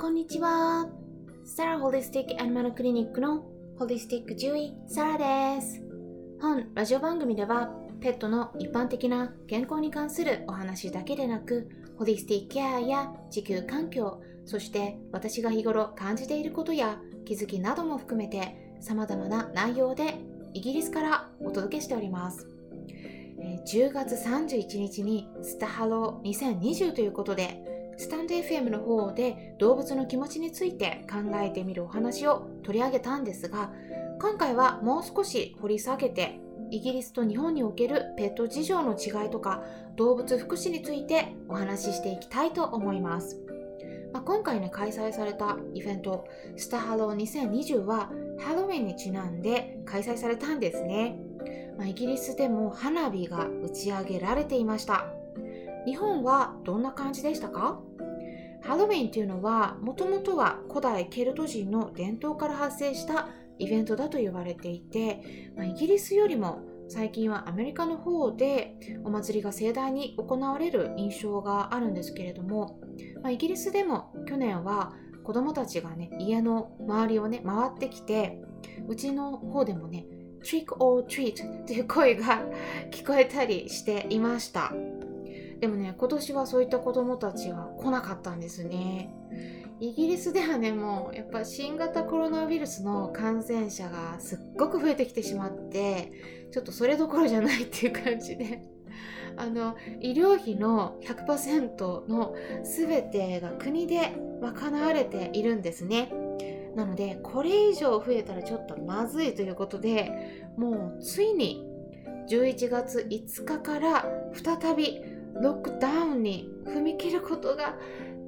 こんにちは。サラホリスティックアニマルクリニックのホリスティック獣医サラです。本ラジオ番組ではペットの一般的な健康に関するお話だけでなく、ホリスティックケアや地球環境、そして私が日頃感じていることや気づきなども含めて様々な内容でイギリスからお届けしております。10月31日にスタハロー2020ということで、スタンド FM の方で動物の気持ちについて考えてみるお話を取り上げたんですが、今回はもう少し掘り下げて、イギリスと日本におけるペット事情の違いとか動物福祉についてお話ししていきたいと思います。まあ、今回ね、開催されたイベント、スタハロー2020はハロウィンにちなんで開催されたんですね。まあ、イギリスでも花火が打ち上げられていました。日本はどんな感じでしたか？ハロウィンっていうのはもともとは古代ケルト人の伝統から発生したイベントだと言われていて、まあ、イギリスよりも最近はアメリカの方でお祭りが盛大に行われる印象があるんですけれども、まあ、イギリスでも去年は子供たちがね家の周りをね回ってきてうちの方でもね Trick or Treat っていう声が聞こえたりしていました。でもね今年はそういった子供たちは来なかったんですね。イギリスではねもうやっぱ新型コロナウイルスの感染者がすっごく増えてきてしまってちょっとそれどころじゃないっていう感じで。あの医療費の100%の全てが国で賄われているんですね。なのでこれ以上増えたらちょっとまずいということでもうついに11月5日から再びロックダウンに踏み切ることが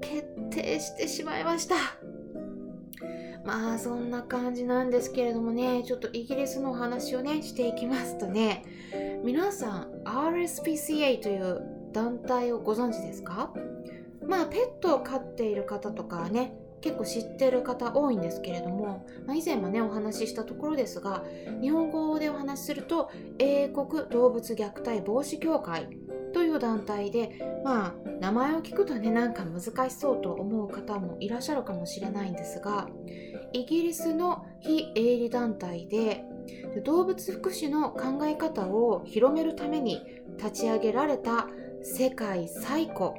決定してしまいました。まあそんな感じなんですけれどもねちょっとイギリスのお話をねしていきますとね皆さん RSPCA という団体をご存知ですか？まあペットを飼っている方とかね結構知ってる方多いんですけれども、まあ、以前もねお話ししたところですが日本語でお話しすると英国動物虐待防止協会という団体でまあ名前を聞くとねなんか難しそうと思う方もいらっしゃるかもしれないんですがイギリスの非営利団体で動物福祉の考え方を広めるために立ち上げられた世界最古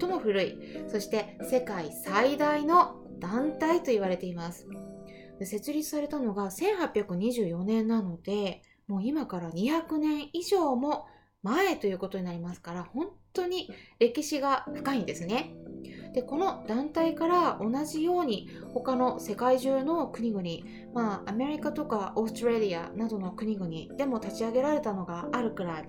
最も古いそして世界最大の団体と言われています。設立されたのが1824年なのでもう今から200年以上も前ということになりますから本当に歴史が深いんですね。でこの団体から同じように他の世界中の国々まあアメリカとかオーストラリアなどの国々でも立ち上げられたのがあるくらい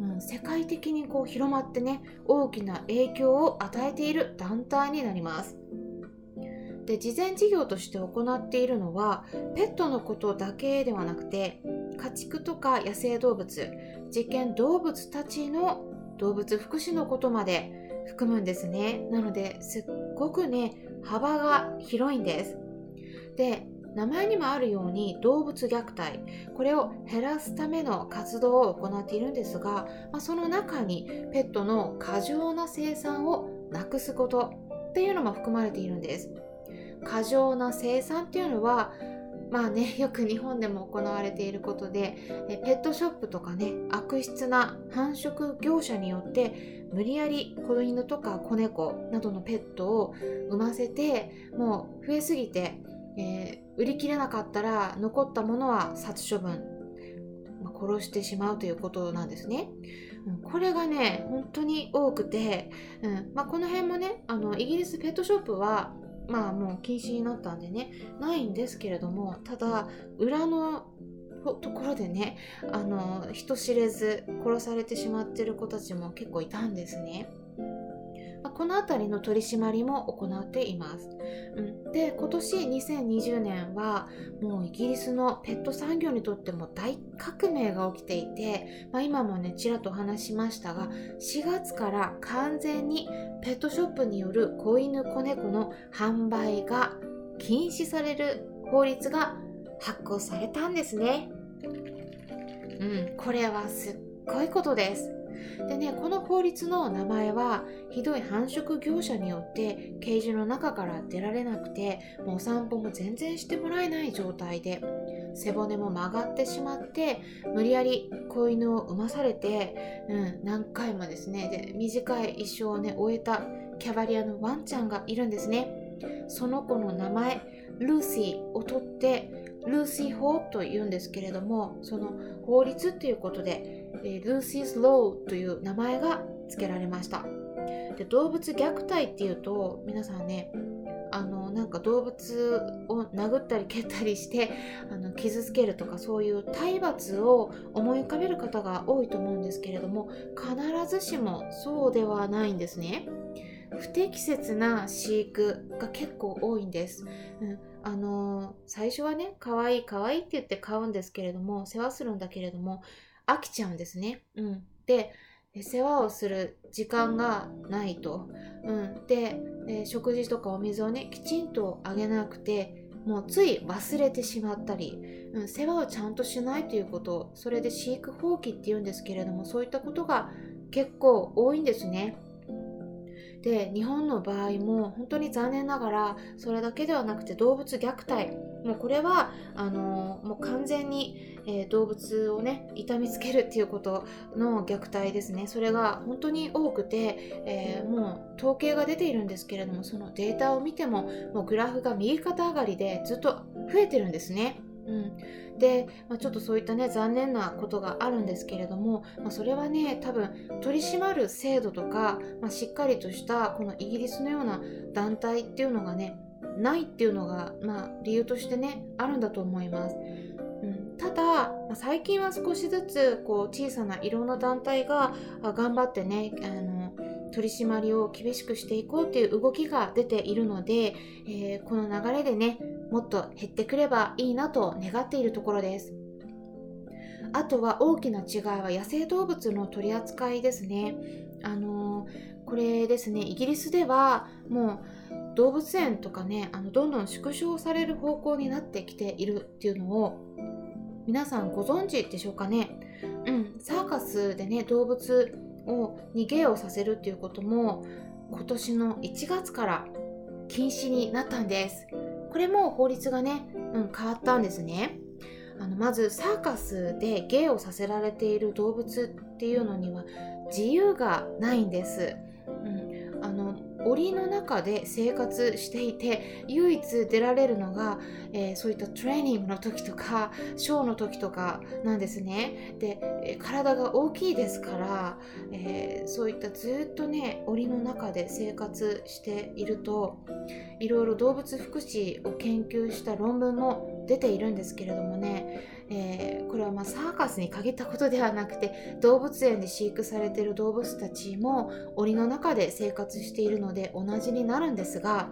うん、世界的にこう広まってね大きな影響を与えている団体になります。で事前事業として行っているのはペットのことだけではなくて家畜とか野生動物実験動物たちの動物福祉のことまで含むんですね。なのですっごくね幅が広いんです。で名前にもあるように動物虐待これを減らすための活動を行っているんですが、まあ、その中にペットの過剰な生産をなくすことっていうのも含まれているんです。過剰な生産っていうのはまあねよく日本でも行われていることでえペットショップとかね悪質な繁殖業者によって無理やり子犬とか子猫などのペットを産ませてもう増えすぎてえー、売り切れなかったら残ったものは殺処分、まあ、殺してしまうということなんですね。これがね本当に多くて、うんまあ、この辺もねあのイギリスペットショップはまあもう禁止になったんでねないんですけれどもただ裏のところでねあの人知れず殺されてしまってる子たちも結構いたんですね。この辺りの取り締まりも行っています。うん、で今年2020年はもうイギリスのペット産業にとっても大革命が起きていて、まあ、今もねちらっとお話しましたが4月から完全にペットショップによる子犬子猫の販売が禁止される法律が発行されたんですね。うん、これはすっごいことです。でねこの法律の名前はひどい繁殖業者によってケージの中から出られなくてもうお散歩も全然してもらえない状態で背骨も曲がってしまって無理やり子犬を産まされて、うん、何回もですねで短い一生をね終えたキャバリアのワンちゃんがいるんですね。その子の名前ルーシーを取ってルーシー法と言うんですけれどもその法律ということで、 Lucy's Law という名前が付けられましたで動物虐待っていうと皆さんねあのなんか動物を殴ったり蹴ったりして あの傷つけるとかそういう体罰を思い浮かべる方が多いと思うんですけれども必ずしもそうではないんですね。不適切な飼育が結構多いんです。うん、あの、最初はね可愛い可愛いって言って買うんですけれども世話するんだけれども飽きちゃうんですね。うん、で世話をする時間がないと。うん、で、え食事とかお水をねきちんとあげなくてもうつい忘れてしまったり、うん、世話をちゃんとしないということそれで飼育放棄っていうんですけれどもそういったことが結構多いんですね。で日本の場合も本当に残念ながらそれだけではなくて動物虐待もうこれはあのもう完全に、えー、動物をね痛みつけるっていうことの虐待ですねそれが本当に多くて、えー、もう統計が出ているんですけれどもそのデータを見てももうグラフが右肩上がりでずっと増えてるんですね。うん、で、まあ、ちょっとそういったね残念なことがあるんですけれども、まあ、それはね多分取り締まる制度とか、まあ、しっかりとしたこのイギリスのような団体っていうのがねないっていうのが、まあ、理由としてねあるんだと思います。うん、ただ、最近は少しずつこう小さないろんな団体が頑張ってねあの取り締まりを厳しくしていこうっていう動きが出ているので、えー、この流れでねもっと減ってくればいいなと願っているところです。あとは大きな違いは野生動物の取り扱いですね。あのー、これですね、イギリスではもう動物園とかね、あのどんどん縮小される方向になってきているっていうのを皆さんご存知でしょうかね。うん、サーカスでね、動物を逃げをさせるっていうことも今年の1月から禁止になったんです。これも法律がね、うん、変わったんですね。あのまずサーカスで芸をさせられている動物っていうのには自由がないんです。うん、あの檻の中で生活していて唯一出られるのが、えー、そういったトレーニングの時とかショーの時とかなんですね。で、体が大きいですから、えー、そういったずっとね檻の中で生活しているといろいろ動物福祉を研究した論文も出ているんですけれどもねえー、これはまサーカスに限ったことではなくて動物園で飼育されている動物たちも檻の中で生活しているのので同じになるんですが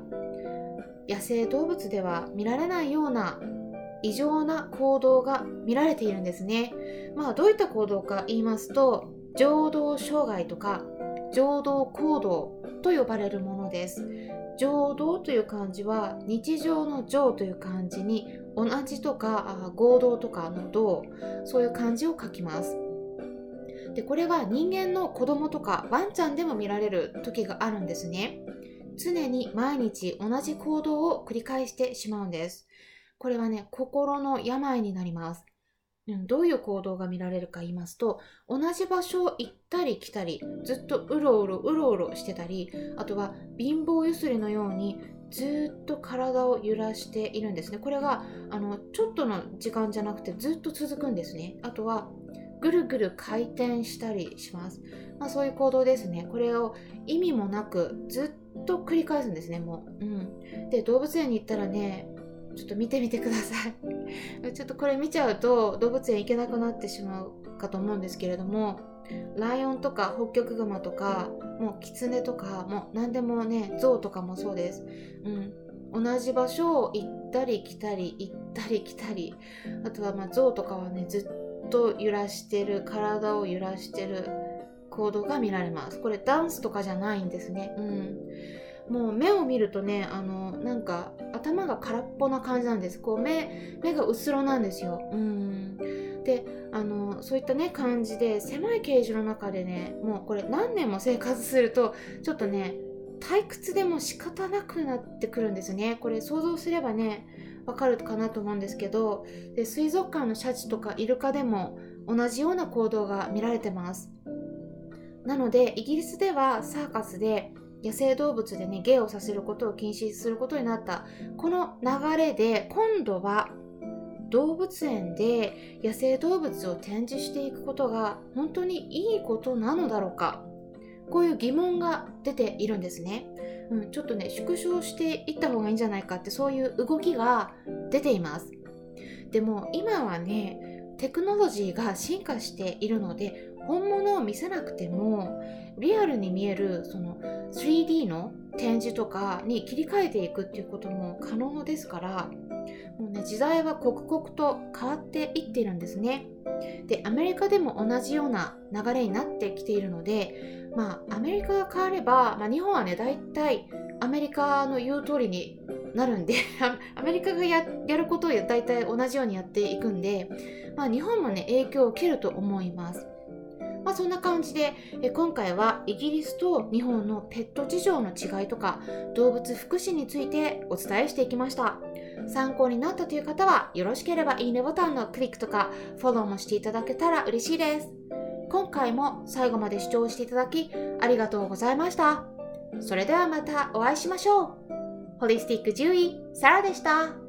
野生動物では見られないような異常な行動が見られているんですね。まあどういった行動か言いますと情動障害とか情動行動と呼ばれるものです。情動という漢字は日常の情という漢字に同じとか合同とかの同そういう漢字を書きますでこれは人間の子供とかワンちゃんでも見られる時があるんですね。常に毎日同じ行動を繰り返してしまうんです。これはね心の病になります。どういう行動が見られるか言いますと同じ場所を行ったり来たりずっとうろうろうろうろしてたりあとは貧乏ゆすりのようにずっと体を揺らしているんですね。これがあのちょっとの時間じゃなくてずっと続くんですね。あとはぐるぐる回転したりします、まあ、そういう行動ですね。これを意味もなくずっと繰り返すんですねもう、うん、で動物園に行ったらねちょっと見てみてください。ちょっとこれ見ちゃうと動物園行けなくなってしまうかと思うんですけれどもライオンとかホッキョクグマとかもうキツネとかもう何でもねゾウとかもそうです、うん、同じ場所を行ったり来たり行ったり来たり。あとはまあゾウとかはねずっっと揺らしてる体を揺らしてる行動が見られますこれダンスとかじゃないんですねうんもう目を見るとねあのなんか頭が空っぽな感じなんですこう目目がうつろなんですようんであのそういったね感じで狭いケージの中でねもうこれ何年も生活するとちょっとね退屈でも仕方なくなってくるんですねこれ想像すればねわかるかなと思うんですけどで水族館のシャチとかイルカでも同じような行動が見られてます。なのでイギリスではサーカスで野生動物でね芸をさせることを禁止することになった。この流れで今度は動物園で野生動物を展示していくことが本当にいいことなのだろうか。こういう疑問が出ているんですね、うん、ちょっとね縮小していった方がいいんじゃないかってそういう動きが出ています。でも今はねテクノロジーが進化しているので本物を見せなくてもリアルに見えるその 3D の展示とかに切り替えていくっていうことも可能ですからもうね時代は刻々と変わっていっているんですね。でアメリカでも同じような流れになってきているのでまあアメリカが変われば、まあ、日本はね大体アメリカの言う通りになるんで アメリカがやることを大体同じようにやっていくんで、まあ、日本もね影響を受けると思います。まあ、そんな感じでえ今回はイギリスと日本のペット事情の違いとか動物福祉についてお伝えしていきました。参考になったという方はよろしければいいねボタンのクリックとかフォローもしていただけたら嬉しいです。今回も最後まで視聴していただきありがとうございました。それではまたお会いしましょう。ホリスティック獣医サラでした。